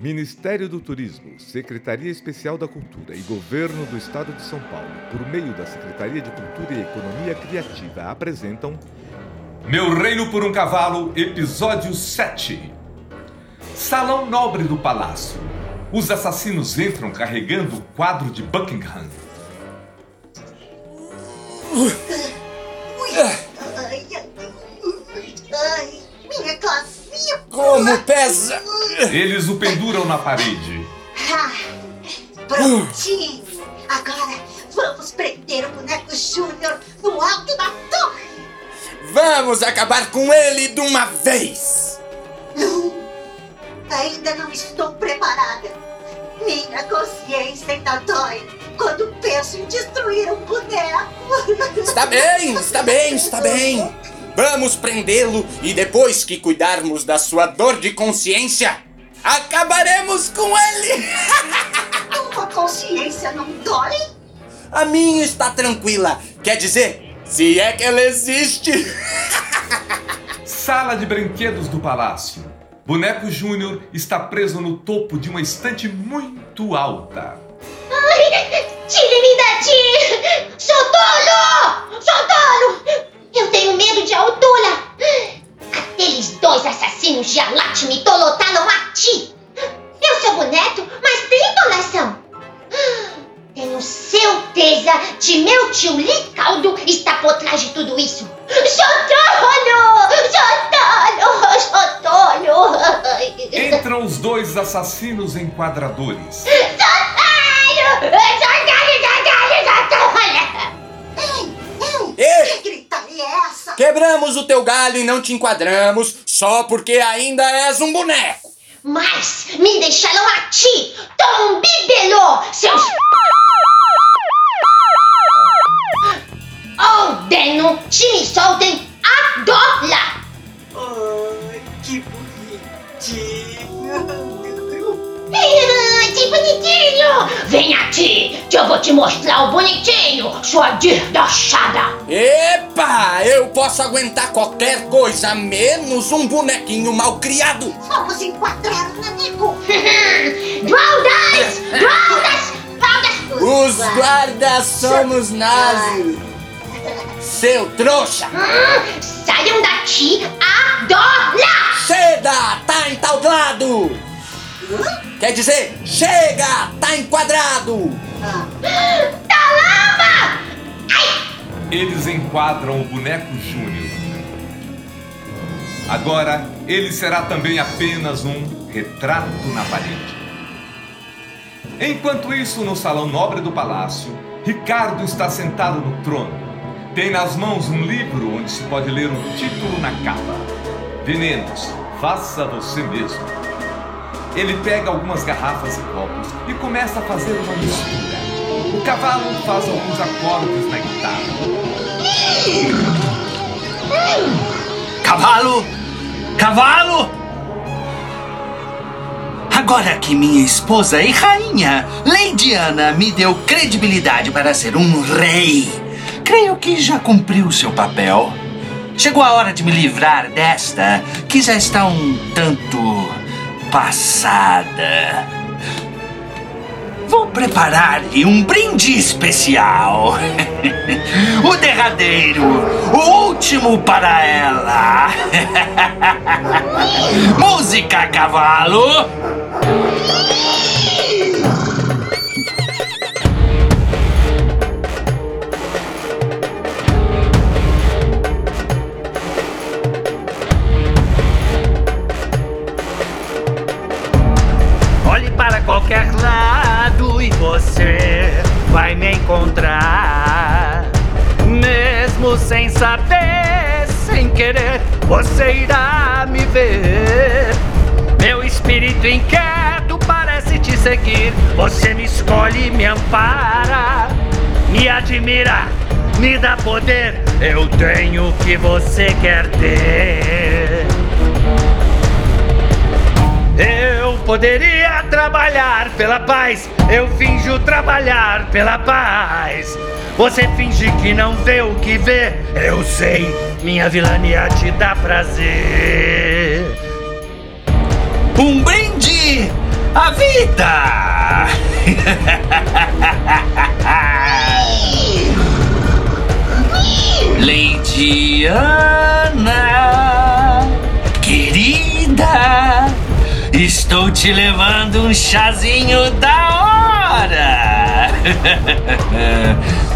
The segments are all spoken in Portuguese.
Ministério do Turismo, Secretaria Especial da Cultura e Governo do Estado de São Paulo, por meio da Secretaria de Cultura e Economia Criativa, apresentam Meu Reino por um Cavalo, episódio 7. Salão Nobre do Palácio. Os assassinos entram carregando o quadro de Buckingham. Ai, ai, minha calcinha. Como pesa! Eles o penduram na parede. Ah, prontinho. Agora vamos prender o boneco Júnior no alto da torre. Vamos acabar com ele de uma vez! Não, ainda não estou preparada. Minha consciência ainda dói quando penso em destruir um boneco. Está bem, está bem, está bem! Vamos prendê-lo e depois que cuidarmos da sua dor de consciência, acabaremos com ele! Tua consciência não dói? A minha está tranquila, quer dizer, se é que ela existe! Sala de brinquedos do palácio. Boneco Júnior está preso no topo de uma estante muito alta. Tire-me daqui! Sou tolo! Sou tolo! Eu tenho medo de altura! Aqueles dois assassinos de Alat me de meu tio Licaldo está por trás de tudo isso! Tolo! Sou tolo! Entram os dois assassinos enquadradores. Tolo! Sou tolo! Ei, Ei! que gritaria é essa? Quebramos o teu galho e não te enquadramos só porque ainda és um boneco! Mas me deixaram a ti, Tom Bibelô, seus... Ordeno te me soltem agora! Ai, que bonitinho. Ah, Que bonitinho! Vem aqui, que eu vou te mostrar o bonitinho, sua desdochada! Epa! Eu posso aguentar qualquer coisa, menos um bonequinho mal criado! Vamos enquadrar o nanico. Guardas! Guardas! Guardas! Os guardas somos nós! Seu trouxa! Hum, Saiam daqui agora! Chega! Tá entaudado! Quer dizer, chega! Tá enquadrado! Talamba! Eles enquadram o boneco Júnior. Agora, ele será também apenas um retrato na parede. Enquanto isso, no salão nobre do palácio, Ricardo está sentado no trono. Tem nas mãos um livro onde se pode ler um título na capa: Venenos, faça você mesmo. Ele pega algumas garrafas e copos e começa a fazer uma mistura. O cavalo faz alguns acordes na guitarra. Cavalo! Cavalo! Agora que minha esposa e rainha, Lady Ana, me deu credibilidade para ser um rei, creio que já cumpriu seu papel. Chegou a hora de me livrar desta, que já está um tanto passada. Vou preparar-lhe um brinde especial. o derradeiro, o último para ela. Música, cavalo! Mesmo sem saber, sem querer, você irá me ver. Meu espírito inquieto parece te seguir. Você me escolhe me ampara. Me admira, me dá poder. Eu tenho o que você quer ter. Eu poderia trabalhar pela paz, eu finjo trabalhar pela paz. Você finge que não vê o que vê, eu sei, minha vilania te dá prazer. Um brinde a vida! Leidiana, querida, estou te levando um chazinho da hora!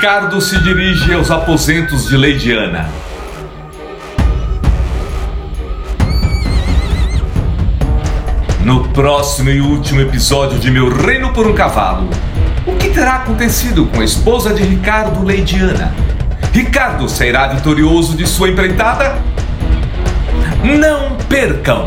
Ricardo se dirige aos aposentos de Lady Ana. No próximo e último episódio de Meu Reino por um Cavalo, o que terá acontecido com a esposa de Ricardo, Lady Ana? Ricardo sairá vitorioso de sua empreitada? Não percam!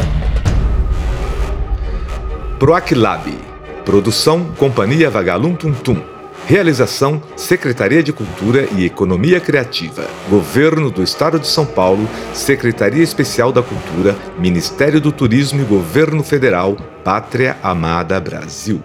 Proaclab. Produção Companhia Vagalum Tum Tum. Realização Secretaria de Cultura e Economia Criativa. Governo do Estado de São Paulo, Secretaria Especial da Cultura, Ministério do Turismo e Governo Federal, Pátria Amada Brasil.